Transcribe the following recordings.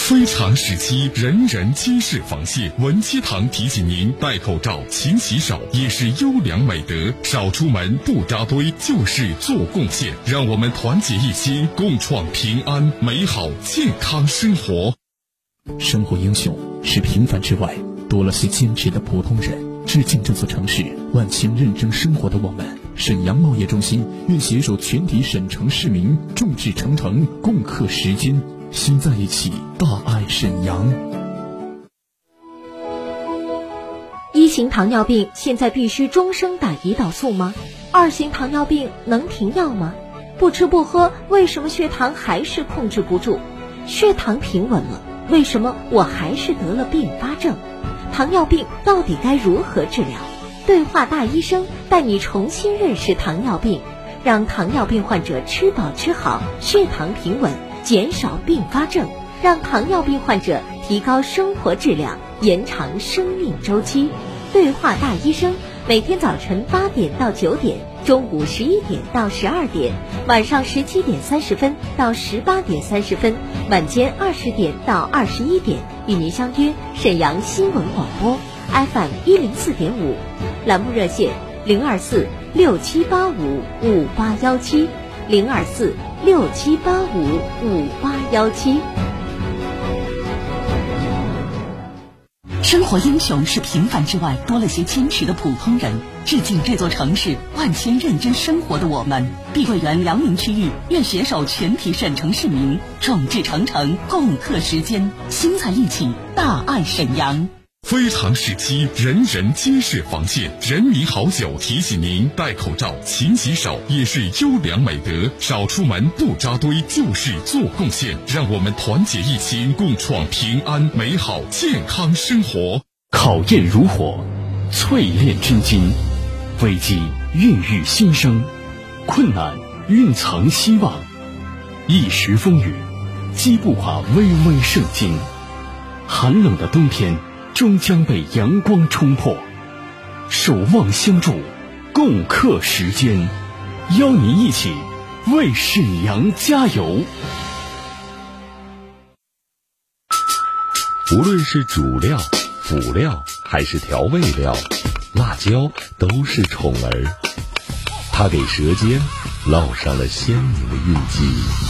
非常时期，人人皆是防线。文七堂提醒您：戴口罩、勤洗手也是优良美德。少出门，不扎堆，就是做贡献。让我们团结一心，共创平安、美好、健康生活。生活英雄是平凡之外多了些坚持的普通人。致敬这座城市万千认真生活的我们。沈阳贸易中心愿携手全体沈城市民，众志成城，共克时艰。心在一起，大爱沈阳。一型糖尿病现在必须终生打胰岛素吗？二型糖尿病能停药吗？不吃不喝，为什么血糖还是控制不住？血糖平稳了，为什么我还是得了并发症？糖尿病到底该如何治疗？对话大医生带你重新认识糖尿病，让糖尿病患者吃饱吃好，血糖平稳。减少并发症，让糖尿病患者提高生活质量，延长生命周期。对话大医生，每天早晨八点到九点，中午十一点到十二点，晚上十七点三十分到十八点三十分，晚间二十点到二十一点，与您相约沈阳新闻广播 FM 一零四点五，栏目热线零二四六七八五五八幺七零二四。六七八五五八幺七。生活英雄是平凡之外多了些坚持的普通人。致敬这座城市万千认真生活的我们。碧桂园辽宁区域愿携手全体沈城市民，众志成城，共克时艰，心在一起，大爱沈阳。非常时期，人人皆是防线。人民好酒提醒您：戴口罩、勤洗手也是优良美德。少出门，不扎堆，就是做贡献。让我们团结一心，共创平安、美好、健康生活。考验如火，淬炼真金；危机孕育新生，困难蕴藏希望。一时风雨，击不垮巍巍圣经。寒冷的冬天。终将被阳光冲破，守望相助，共克时艰，邀您一起为沈阳加油。无论是主料、辅料还是调味料，辣椒都是宠儿，它给舌尖烙上了鲜明的印记。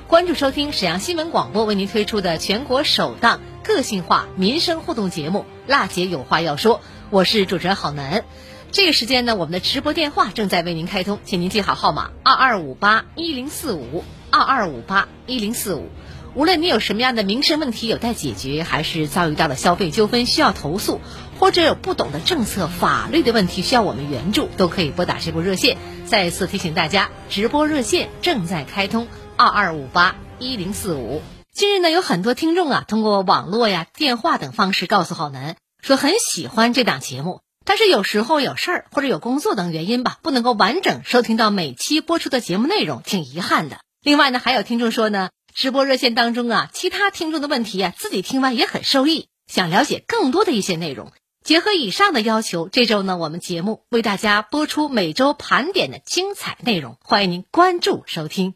关注收听沈阳新闻广播为您推出的全国首档个性化民生互动节目《辣姐有话要说》，我是主持人郝楠。这个时间呢，我们的直播电话正在为您开通，请您记好号码：二二五八一零四五二二五八一零四五。无论你有什么样的民生问题有待解决，还是遭遇到了消费纠纷需要投诉，或者有不懂的政策法律的问题需要我们援助，都可以拨打这部热线。再次提醒大家，直播热线正在开通。二二五八一零四五。近日呢，有很多听众啊，通过网络呀、电话等方式告诉浩南，说很喜欢这档节目，但是有时候有事儿或者有工作等原因吧，不能够完整收听到每期播出的节目内容，挺遗憾的。另外呢，还有听众说呢，直播热线当中啊，其他听众的问题啊，自己听完也很受益，想了解更多的一些内容。结合以上的要求，这周呢，我们节目为大家播出每周盘点的精彩内容，欢迎您关注收听。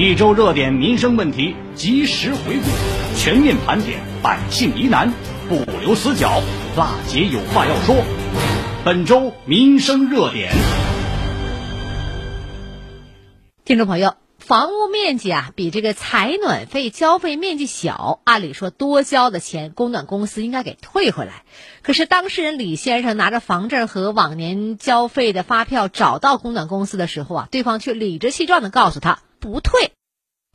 一周热点民生问题及时回顾，全面盘点百姓疑难，不留死角。辣姐有话要说，本周民生热点。听众朋友，房屋面积啊比这个采暖费交费面积小，按理说多交的钱，供暖公司应该给退回来。可是当事人李先生拿着房证和往年交费的发票找到供暖公司的时候啊，对方却理直气壮的告诉他不退。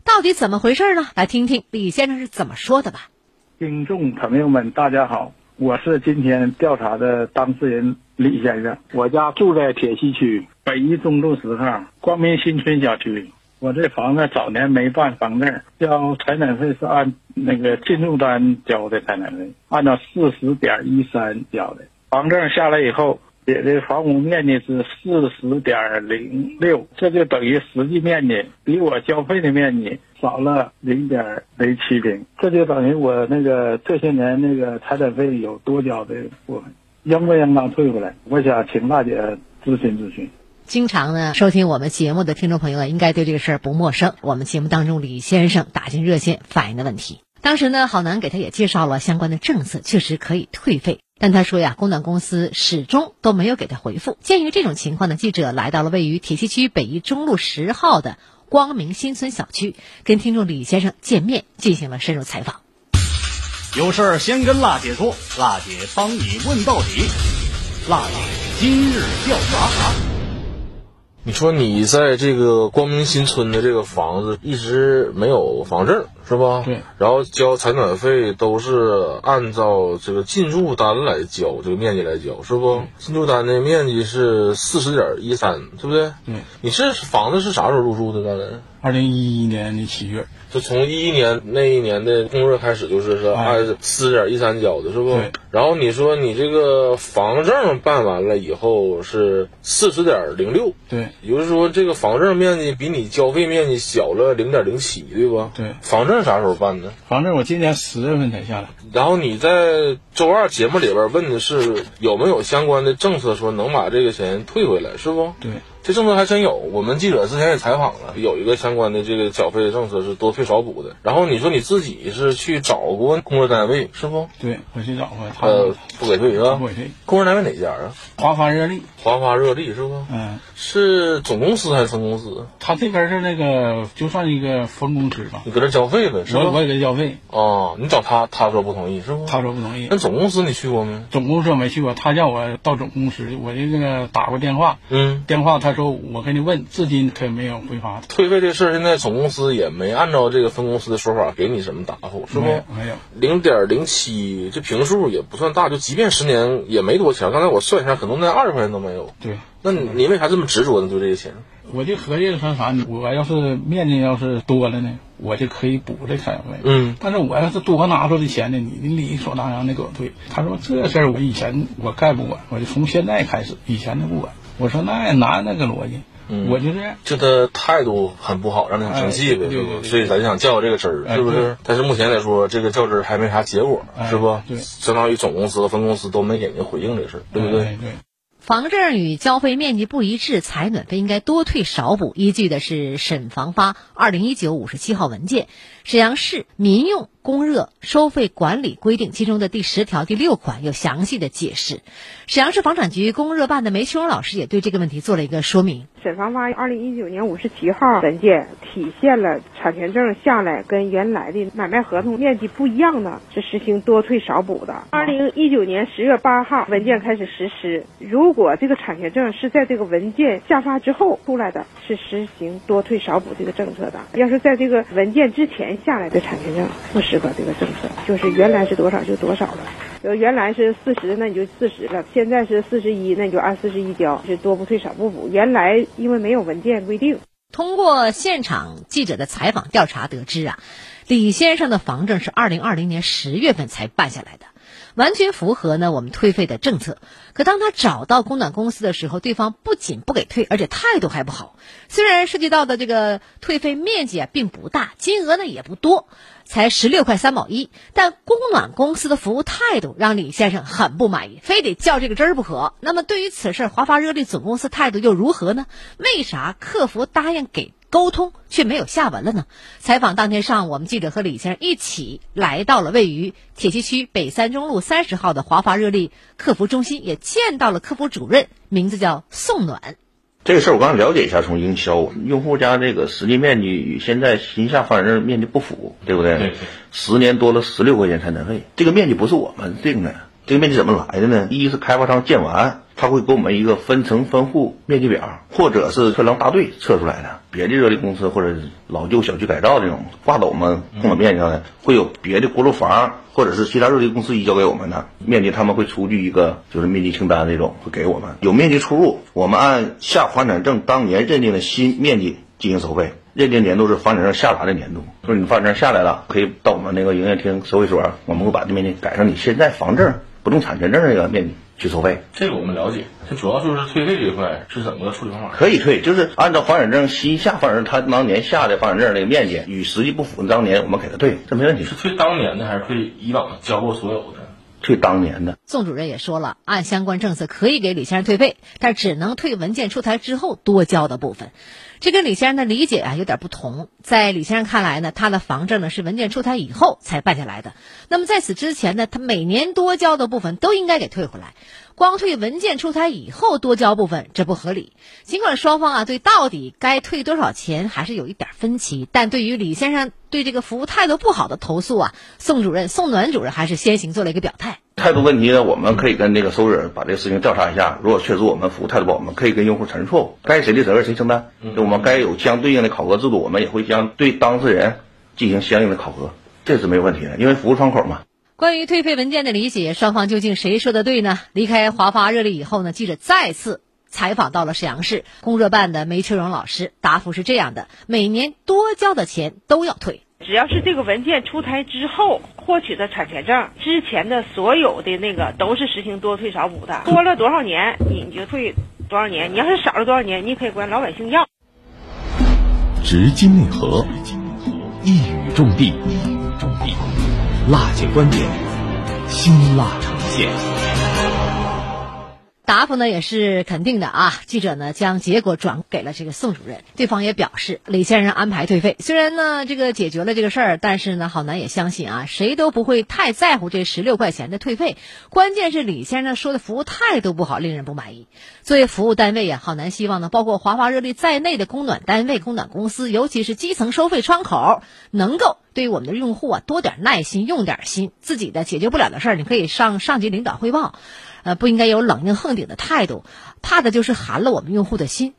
到底怎么回事呢？来听听李先生是怎么说的吧。听众朋友们，大家好，我是今天调查的当事人李先生。我家住在铁西区北一中路十号光明新村小区。我这房子早年没办房证，交采暖费是按那个进入单交的采暖费，按照四十点一三交的。房证下来以后。写的房屋面积是四十点零六，这就等于实际面积比我交费的面积少了零点零七平，这就等于我那个这些年那个采暖费有多交的部分，应不应当退回来？我想请大姐咨询咨询。经常呢收听我们节目的听众朋友呢，应该对这个事儿不陌生。我们节目当中李先生打进热线反映的问题，当时呢郝楠给他也介绍了相关的政策，确实可以退费。但他说呀，供暖公司始终都没有给他回复。鉴于这种情况呢，记者来到了位于铁西区北一中路十号的光明新村小区，跟听众李先生见面，进行了深入采访。有事儿先跟辣姐说，辣姐帮你问到底。辣姐今日调查。你说你在这个光明新村的这个房子一直没有房证是吧？对。然后交采暖费都是按照这个进驻单来交，这个面积来交是不？进驻单的面积是四十点一三，对不对？嗯。你这房子是啥时候入住的？刚才？二零一一年的七月。就从一一年那一年的供热开始，就是是按四点一三交的，是不？对。然后你说你这个房证办完了以后是四十点零六，对。也就是说这个房证面积比你交费面积小了零点零七，对不？对。房证啥时候办的？房证我今年十月份才下来。然后你在周二节目里边问的是有没有相关的政策说能把这个钱退回来，是不？对。这政策还真有，我们记者之前也采访了，有一个相关的这个缴费的政策是多退少补的。然后你说你自己是去找过工作单位是不？对，我去找过，呃，不给退是吧？不给退。工作单位哪家啊？华发热力。华发热力是不？嗯，是总公司还是分公司？他这边是那个，就算一个分公司吧。你搁这交费呗，是我我也给他交费。哦，你找他，他说不同意是不？他说不同意。那总公司你去过没？总公司我没去过，他叫我到总公司，我就那个打过电话。嗯。电话他说我给你问。至今可没有回发退费这事儿，现在总公司也没按照这个分公司的说法给你什么答复，是不？没有，零点零七，这平数也不算大，就即便十年也没多钱。刚才我算一下，可能连二十块钱都没有。对，那你为啥这么执着呢？对这些钱？我就合计说啥，我要是面积要是多了呢，我就可以补这采暖费。嗯，但是我要是多拿出的钱呢，你你理所当然的给我退。他说这事儿我以前我概不管，我就从现在开始，以前的不管。我说那也难那个逻辑。我就这样，就他态度很不好，让他很生气呗？所以咱就想较这个真儿，是不是？但是目前来说，这个较真儿还没啥结果，是不？对，相当于总公司和分公司都没给您回应这事儿，对不对？对。房证与交费面积不一致，采暖费应该多退少补，依据的是省房发二零一九五十七号文件《沈阳市民用供热收费管理规定》其中的第十条第六款有详细的解释。沈阳市房产局供热办的梅秋荣老师也对这个问题做了一个说明。沈房发二零一九年五十七号文件体现了产权证下来跟原来的买卖合同面积不一样的，是实行多退少补的。二零一九年十月八号文件开始实施，如果这个产权证是在这个文件下发之后出来的，是实行多退少补这个政策的。要是在这个文件之前下来的产权证，不这个这个政策，就是原来是多少就多少了。就，原来是四十，那你就四十了；现在是四十一，那你就按四十一交，是多不退少不补。原来因为没有文件规定。通过现场记者的采访调查得知啊，李先生的房证是二零二零年十月份才办下来的。完全符合呢我们退费的政策。可当他找到供暖公司的时候，对方不仅不给退，而且态度还不好。虽然涉及到的这个退费面积啊并不大，金额呢也不多，才十六块三毛一，但供暖公司的服务态度让李先生很不满意，非得较这个真儿不可。那么对于此事，华发热力总公司态度又如何呢？为啥客服答应给？沟通却没有下文了呢。采访当天上午，我们记者和李先生一起来到了位于铁西区北三中路三十号的华发热力客服中心，也见到了客服主任，名字叫宋暖。这个事儿我刚了解一下，从营销用户家这个实际面积与现在新下房产证面积不符，对不对？对。十年多了十六块钱产权费，这个面积不是我们定的，这个面积怎么来的呢？一是开发商建完。他会给我们一个分层分户面积表，或者是测量大队测出来的。别的热力公司或者老旧小区改造这种挂到我们供暖面积上的，会有别的锅炉房或者是其他热力公司移交给我们的面积，他们会出具一个就是面积清单那种会给我们。有面积出入，我们按下房产证当年认定的新面积进行收费。认定年度是房产证下达的年度，说你房产证下来了，可以到我们那个营业厅收费所，我们会把这面积改成你现在房证不动产权证这个面积。去收费，这个我们了解。它主要就是退费这一块是怎么个处理方法？可以退，就是按照房产证新下房产证，他当年下的房产证那个面积与实际不符，当年我们给他退，这没问题。是退当年的还是退以往交过所有的？退当年的。宋主任也说了，按相关政策可以给李先生退费，但只能退文件出台之后多交的部分。这跟李先生的理解啊有点不同。在李先生看来呢，他的房证呢是文件出台以后才办下来的。那么在此之前呢，他每年多交的部分都应该给退回来。光退文件出台以后多交部分，这不合理。尽管双方啊对到底该退多少钱还是有一点分歧，但对于李先生对这个服务态度不好的投诉啊，宋主任、宋暖主任还是先行做了一个表态。态度问题呢，我们可以跟那个收人把这个事情调查一下。如果确实我们服务态度不好，我们可以跟用户承认错误，该谁的责任谁承担。我们该有相对应的考核制度，我们也会将对当事人进行相应的考核，这是没有问题的，因为服务窗口嘛。关于退费文件的理解，双方究竟谁说的对呢？离开华发热力以后呢，记者再次采访到了沈阳市供热办的梅秋荣老师，答复是这样的：每年多交的钱都要退，只要是这个文件出台之后获取的产权证，之前的所有的那个都是实行多退少补的，多了多少年你就退多少年，你要是少了多少年，你可以管老百姓要。直击内核，一语中的，一语中的。辣姐观点，辛辣呈现。答复呢也是肯定的啊。记者呢将结果转给了这个宋主任，对方也表示李先生安排退费。虽然呢这个解决了这个事儿，但是呢郝楠也相信啊，谁都不会太在乎这十六块钱的退费。关键是李先生说的服务态度不好，令人不满意。作为服务单位呀，郝楠希望呢，包括华华热力在内的供暖单位、供暖公司，尤其是基层收费窗口，能够。对我们的用户啊，多点耐心，用点心。自己的解决不了的事儿，你可以上上级领导汇报，呃，不应该有冷硬横顶的态度，怕的就是寒了我们用户的心。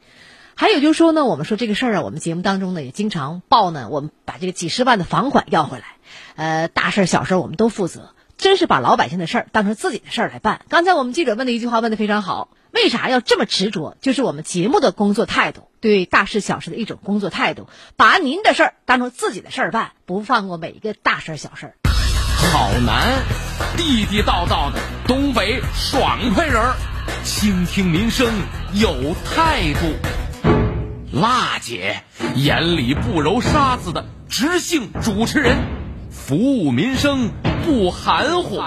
还有就是说呢，我们说这个事儿啊，我们节目当中呢也经常报呢，我们把这个几十万的房款要回来，呃，大事小事我们都负责，真是把老百姓的事儿当成自己的事儿来办。刚才我们记者问的一句话问的非常好。为啥要这么执着？就是我们节目的工作态度，对大事小事的一种工作态度，把您的事儿当成自己的事儿办，不放过每一个大事小事。好男，地地道道的东北爽快人儿，倾听民生有态度。辣姐眼里不揉沙子的直性主持人，服务民生不含糊。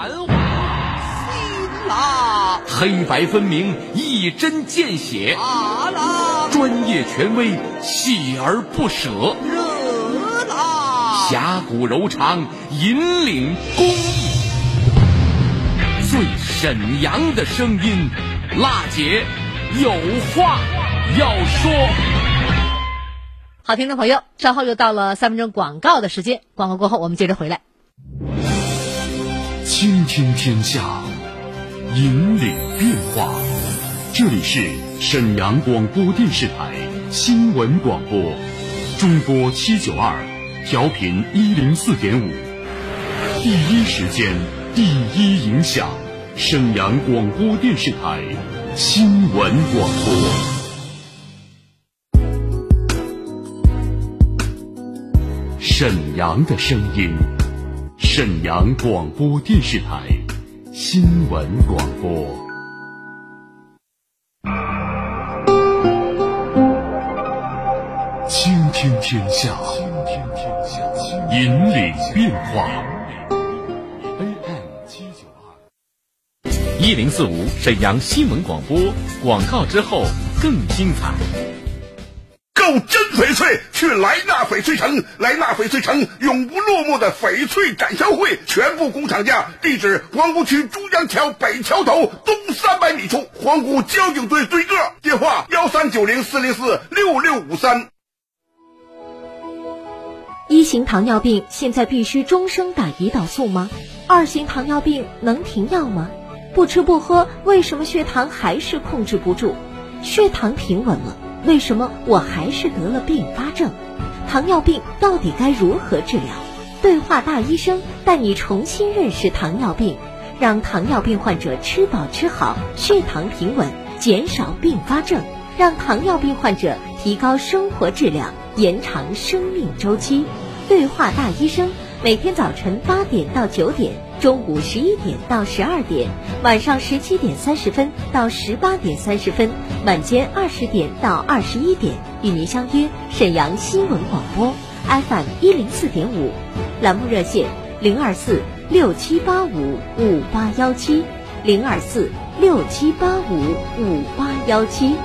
啦，黑白分明，一针见血；啊啦，专业权威，锲而不舍；侠骨柔肠，引领公益。最沈阳的声音，辣姐有话要说。好，听众朋友，稍后又到了三分钟广告的时间，广告过后我们接着回来。倾听天下。引领变化，这里是沈阳广播电视台新闻广播，中波七九二，调频一零四点五，第一时间，第一影响，沈阳广播电视台新闻广播，沈阳的声音，沈阳广播电视台。新闻广播。倾听天下，引领变化。AM 七九二一零四五沈阳新闻广播广告之后更精彩。购真翡翠，去莱纳翡翠城。莱纳翡翠城永不落幕的翡翠展销会，全部工厂价。地址：黄沽区珠江桥北桥头东三百米处，黄沽交警队对个。电话：幺三九零四零四六六五三。一型糖尿病现在必须终生打胰岛素吗？二型糖尿病能停药吗？不吃不喝，为什么血糖还是控制不住？血糖平稳了，为什么我还是得了并发症？糖尿病到底该如何治疗？对话大医生带你重新认识糖尿病，让糖尿病患者吃饱吃好，血糖平稳，减少并发症，让糖尿病患者提高生活质量，延长生命周期。对话大医生，每天早晨八点到九点，中午十一点到十二点，晚上十七点三十分到十八点三十分，晚间二十点到二十一点，与您相约沈阳新闻广播 FM 一零四点五，栏目热线零二四六七八五五八幺七零二四六七八五五八幺七。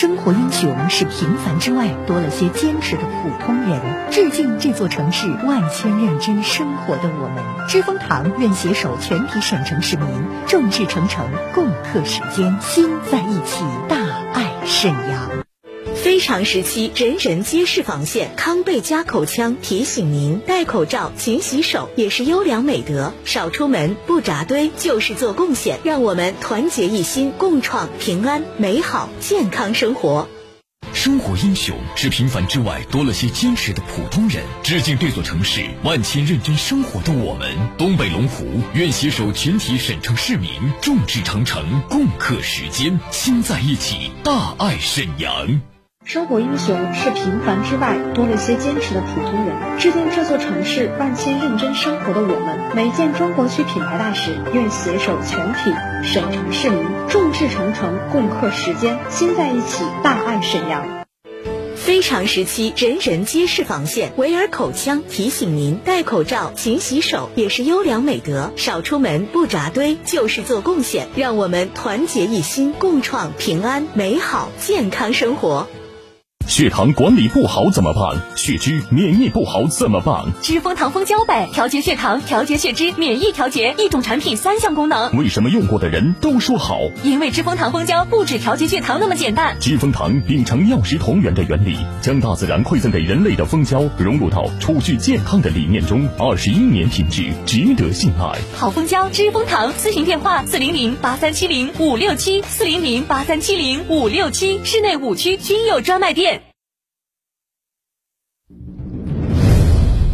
生活英雄是平凡之外多了些坚持的普通人。致敬这座城市万千认真生活的我们。知蜂堂愿携手全体沈城市民，众志成城，共克时艰，心在一起，大爱沈阳。非常时期，人人皆是防线。康贝佳口腔提醒您：戴口罩、勤洗手也是优良美德。少出门，不扎堆，就是做贡献。让我们团结一心，共创平安、美好、健康生活。生活英雄是平凡之外多了些坚持的普通人。致敬这座城市万千认真生活的我们。东北龙湖愿携手全体沈城市民，众志成城，共克时艰，心在一起，大爱沈阳。生活英雄是平凡之外多了些坚持的普通人。致敬这座城市万千认真生活的我们。每建中国区品牌大使愿携手全体沈城市民，众志成城，共克时艰，心在一起，大爱沈阳。非常时期，人人皆是防线。维尔口腔提醒您：戴口罩、勤洗手也是优良美德。少出门，不扎堆，就是做贡献。让我们团结一心，共创平安、美好、健康生活。血糖管理不好怎么办？血脂、免疫不好怎么办？知蜂糖蜂胶呗，调节血糖、调节血脂、免疫调节，一种产品三项功能。为什么用过的人都说好？因为知蜂糖蜂胶不止调节血糖那么简单。知蜂糖秉承药食同源的原理，将大自然馈赠给人类的蜂胶融入到储蓄健康的理念中，二十一年品质，值得信赖。好蜂胶，知蜂糖。咨询电话：四零零八三七零五六七，四零零八三七零五六七，市内五区均有专卖店。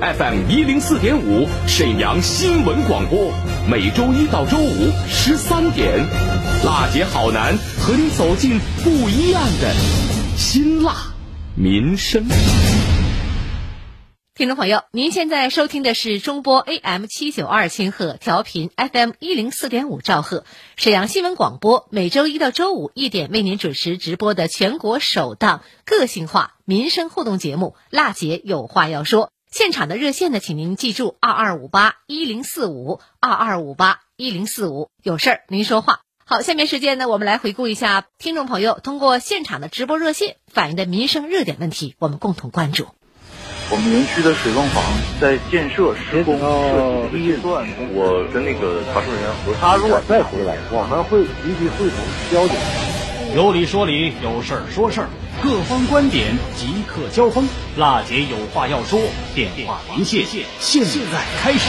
FM 一零四点五，沈阳新闻广播，每周一到周五十三点，辣姐好男和你走进不一样的辛辣民生。听众朋友，您现在收听的是中波 AM 七九二千赫调频 FM 一零四点五兆赫，沈阳新闻广播，每周一到周五一点为您准时直播的全国首档个性化民生互动节目《辣姐有话要说》。现场的热线呢，请您记住二二五八一零四五二二五八一零四五，有事儿您说话。好，下面时间呢，我们来回顾一下听众朋友通过现场的直播热线反映的民生热点问题，我们共同关注。我们园区的水泵房在建设施工设计预算，我跟那个查收人员核他如果再回来，我们会立即会同交警。有理说理，有事儿说事儿。各方观点即刻交锋，辣姐有话要说，电话连线现在开始。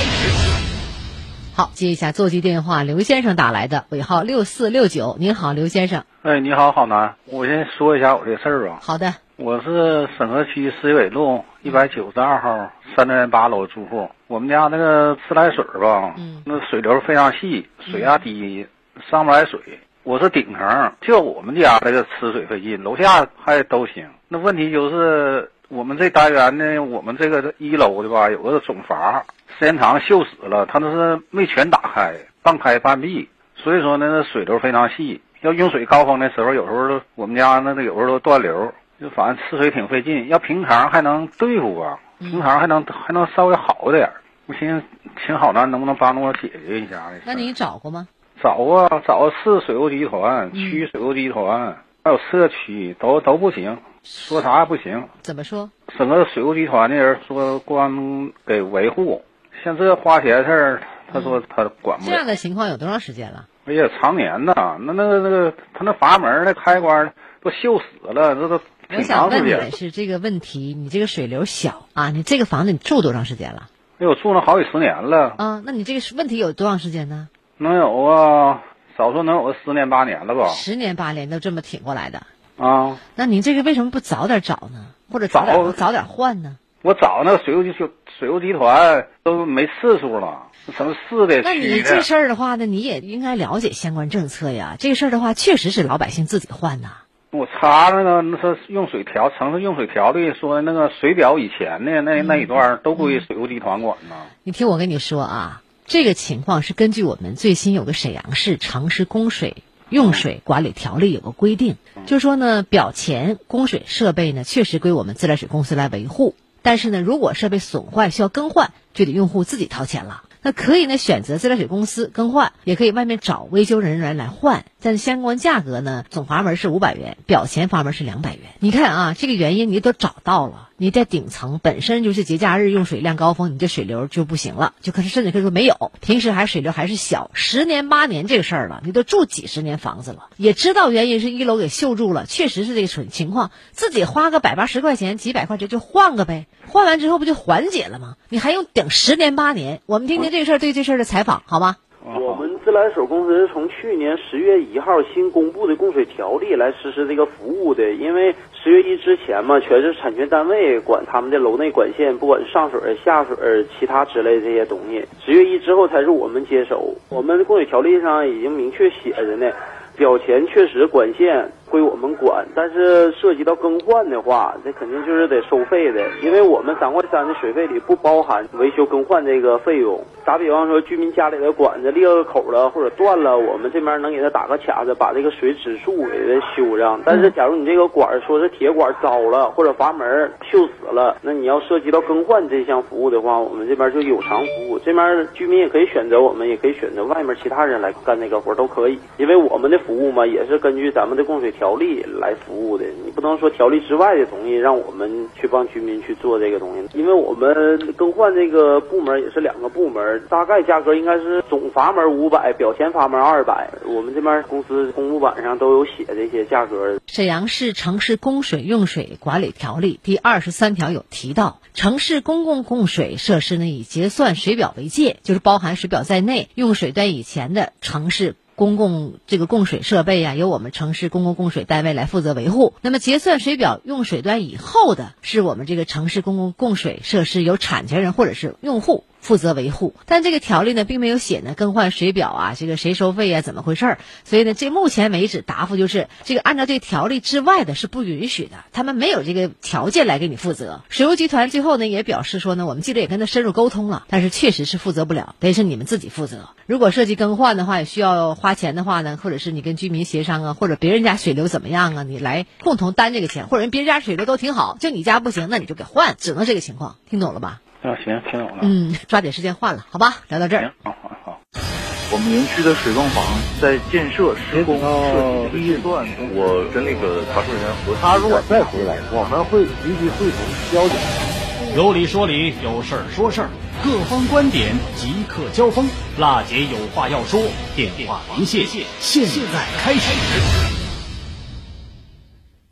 好，接一下座机电话，刘先生打来的，尾号六四六九。您好，刘先生。哎，你好，郝楠，我先说一下我这事儿吧。好的。我是沈河区市委路一百九十二号三零八楼住户。我们家那个自来水吧，嗯，那水流非常细，水压低，上不来水。我是顶层，就我们家这个吃水费劲，楼下还都行。那问题就是我们这单元呢，我们这个一楼的吧，有个总阀，时间长锈死了，它那是没全打开，半开半闭，所以说呢，水流非常细。要用水高峰的时候，有时候我们家那个有时候都断流。就反正吃水挺费劲，要平常还能对付吧，平常还能还能稍微好一点。我寻思，请郝楠能不能帮助我解决一下？那你找过吗？找啊，找市水务集团、区水务集团，还有社区都都不行，说啥也不行。怎么说？整个水务集团的人说光给维护，像这花钱事儿，他说他管不了。这样的情况有多长时间了？哎呀，常年呐，那那个那个他那阀门那开关都锈死了，这都。我想问你的是这个问题，你这个水流小啊，你这个房子你住多长时间了？哎，我住了好几十年了。啊，那你这个问题有多长时间呢？能有啊，少说能有个十年八年了吧。十年八年都这么挺过来的啊？那您这个为什么不早点找呢？或者早点早点换呢？我找那个水务集水务集团都没次数了，什么市的？那你这事儿的话呢，你也应该了解相关政策呀。这个事儿的话，确实是老百姓自己换呐。我查那个，那是用水条城市用水条例说那个水表以前的那那一段都归水务集团管呢。你听我跟你说啊，这个情况是根据我们最新有个沈阳市城市供水用水管理条例有个规定，就说呢，表前供水设备呢确实归我们自来水公司来维护，但是呢，如果设备损坏需要更换，就得用户自己掏钱了。那可以呢，选择自来水公司更换，也可以外面找维修人员来换。但是相关价格呢，总阀门是五百元，表前阀门是两百元。你看啊，这个原因你都找到了。你在顶层本身就是节假日用水量高峰，你这水流就不行了，就可是甚至可以说没有。平时还水流还是小，十年八年这个事儿了，你都住几十年房子了，也知道原因是一楼给锈住了，确实是这个情情况，自己花个百八十块钱、几百块钱就换个呗，换完之后不就缓解了吗？你还用等十年八年？我们听听这个事儿对这事儿的采访，好吗？我们自来水公司是从去年十月一号新公布的供水条例来实施这个服务的，因为十月一之前嘛，全是产权单位管他们的楼内管线，不管是上水、下水、其他之类这些东西。十月一之后才是我们接手。我们供水条例上已经明确写着呢，表前确实管线。归我们管，但是涉及到更换的话，这肯定就是得收费的，因为我们三块三的水费里不包含维修更换这个费用。打比方说，居民家里的管子裂个口了或者断了，我们这边能给他打个卡子，把这个水指数给他修上。但是，假如你这个管说是铁管糟了或者阀门锈死了，那你要涉及到更换这项服务的话，我们这边就有偿服务。这边居民也可以选择我们，也可以选择外面其他人来干这个活都可以，因为我们的服务嘛，也是根据咱们的供水。条条例来服务的，你不能说条例之外的东西让我们去帮居民去做这个东西，因为我们更换这个部门也是两个部门，大概价格应该是总阀门五百，表前阀门二百。我们这边公司公布板上都有写这些价格。沈阳市城市供水用水管理条例第二十三条有提到，城市公共供水设施呢以结算水表为界，就是包含水表在内，用水端以前的城市。公共这个供水设备呀，由我们城市公共供水单位来负责维护。那么结算水表用水端以后的，是我们这个城市公共供水设施有产权人或者是用户。负责维护，但这个条例呢，并没有写呢更换水表啊，这个谁收费啊，怎么回事儿？所以呢，这目前为止答复就是，这个按照这条例之外的是不允许的，他们没有这个条件来给你负责。水务集团最后呢也表示说呢，我们记者也跟他深入沟通了，但是确实是负责不了，得是你们自己负责。如果涉及更换的话，也需要花钱的话呢，或者是你跟居民协商啊，或者别人家水流怎么样啊，你来共同担这个钱，或者人别人家水流都挺好，就你家不行，那你就给换，只能这个情况，听懂了吧？啊，行，听懂了。嗯，抓紧时间换了，好吧？聊到这儿。好好好。我们园区的水泵房在建设施工设计第一段，我跟那个查收人员核他如果再回来，我们会立即会同交警。有理说理，有事儿说事儿，各方观点即刻交锋。辣姐有话要说，电话连线现在开始。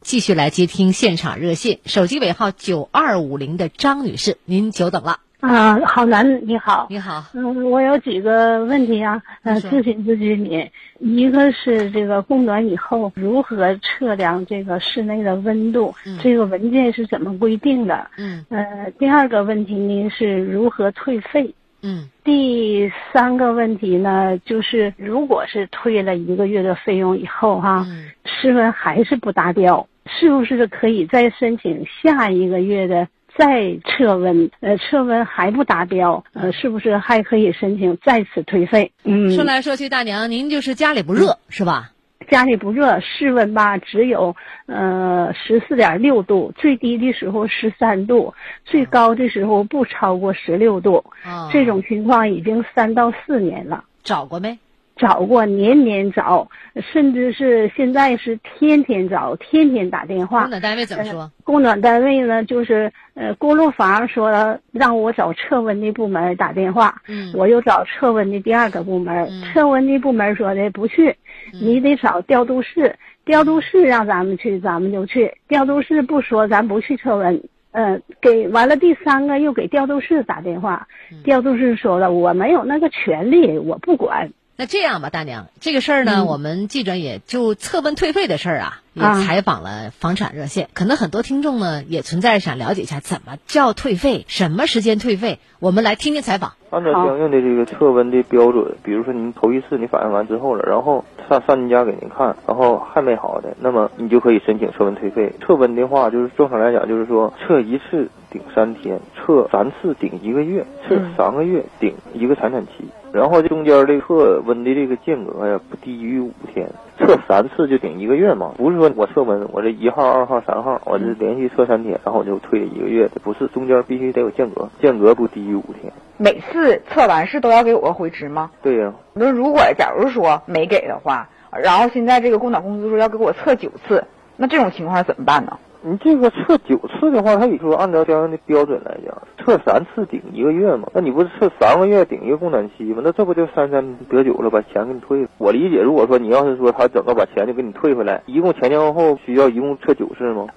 继续来接听现场热线，手机尾号九二五零的张女士，您久等了。啊，郝楠你好，你好，嗯，我有几个问题啊，呃，咨询咨询你。一个是这个供暖以后如何测量这个室内的温度，这个文件是怎么规定的？嗯，呃，第二个问题呢是如何退费？嗯，第三个问题呢就是如果是退了一个月的费用以后哈，室温还是不达标，是不是可以再申请下一个月的？再测温，呃，测温还不达标，呃，是不是还可以申请再次退费？嗯，说来说去，大娘，您就是家里不热是吧？家里不热，室温吧只有呃十四点六度，最低的时候十三度，最高的时候不超过十六度。啊，这种情况已经三到四年了。找过没？找过，年年找，甚至是现在是天天找，天天打电话。供暖单位怎么说？供暖单位呢，就是呃，锅炉房说让我找测温的部门打电话，嗯，我又找测温的第二个部门，测温的部门说的不去，你得找调度室，调度室让咱们去，咱们就去。调度室不说，咱不去测温。嗯，给完了第三个又给调度室打电话，调度室说了，我没有那个权利，我不管。那这样吧，大娘，这个事儿呢，我们记者也就测温退费的事儿啊，也采访了房产热线。可能很多听众呢也存在想了解一下，怎么叫退费，什么时间退费？我们来听听采访。按照相应的这个测温的标准，比如说您头一次你反映完之后了，然后上上您家给您看，然后还没好的，那么你就可以申请测温退费。测温的话，就是正常来讲，就是说测一次顶三天，测三次顶一个月，测三个月顶一个产产期。然后中间这测温的这个间隔呀，不低于五天。测三次就顶一个月嘛，不是说我测温，我这一号、二号、三号，我这连续测三天，然后我就退一个月的，不是中间必须得有间隔，间隔不低于五天。每次测完是都要给我个回执吗？对呀。那如果假如说没给的话，然后现在这个供暖公司说要给我测九次，那这种情况怎么办呢？你这个测九次的话，他也说按照相应的标准来讲，测三次顶一个月嘛。那你不是测三个月顶一个供暖期吗？那这不就三三得九了，把钱给你退了。我理解，如果说你要是说他整个把钱就给你退回来，一共前前后后需要一共测九次吗？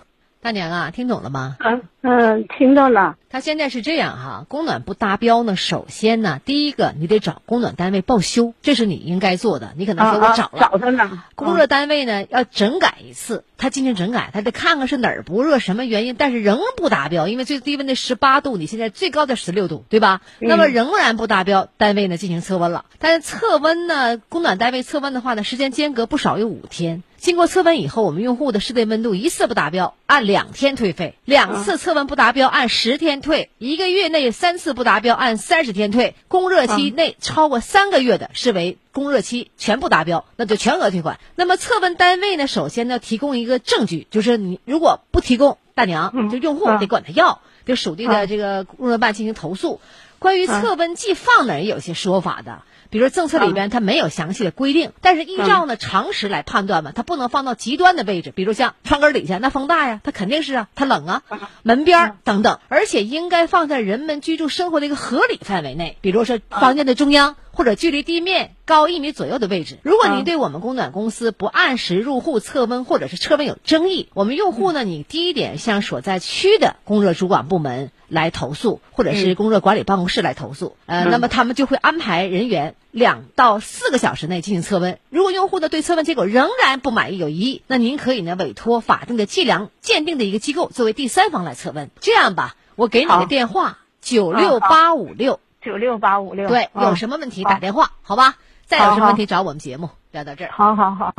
大娘啊，听懂了吗？嗯嗯，听到了。他现在是这样哈，供暖不达标呢，首先呢，第一个你得找供暖单位报修，这是你应该做的。你可能说我找了，找着呢。供热单位呢要整改一次，他进行整改，他得看看是哪儿不热，什么原因，但是仍不达标，因为最低温的十八度，你现在最高的十六度，对吧？那么仍然不达标，单位呢进行测温了，但是测温呢，供暖单位测温的话呢，时间间隔不少于五天。经过测温以后，我们用户的室内温度一次不达标，按两天退费；两次测温不达标，按十天退；一个月内三次不达标，按三十天退；供热期内超过三个月的，视为供热期全部达标，那就全额退款。那么测温单位呢，首先呢提供一个证据，就是你如果不提供，大娘就用户得管他要，对属地的这个供热办进行投诉。关于测温计放哪儿也有些说法的。比如政策里边它没有详细的规定，但是依照呢常识来判断嘛，它不能放到极端的位置，比如像窗根底下那风大呀，它肯定是啊，它冷啊，门边等等，而且应该放在人们居住生活的一个合理范围内，比如说房间的中央或者距离地面高一米左右的位置。如果您对我们供暖公司不按时入户测温或者是测温有争议，我们用户呢，你第一点向所在区的供热主管部门来投诉，或者是供热管理办公室来投诉，呃，那么他们就会安排人员。两到四个小时内进行测温，如果用户呢对测温结果仍然不满意有异议，那您可以呢委托法定的计量鉴定的一个机构作为第三方来测温。这样吧，我给你个电话九六八五六九六八五六，对，有什么问题打电话，好吧？再有什么问题找我们节目，聊到这儿。好好好。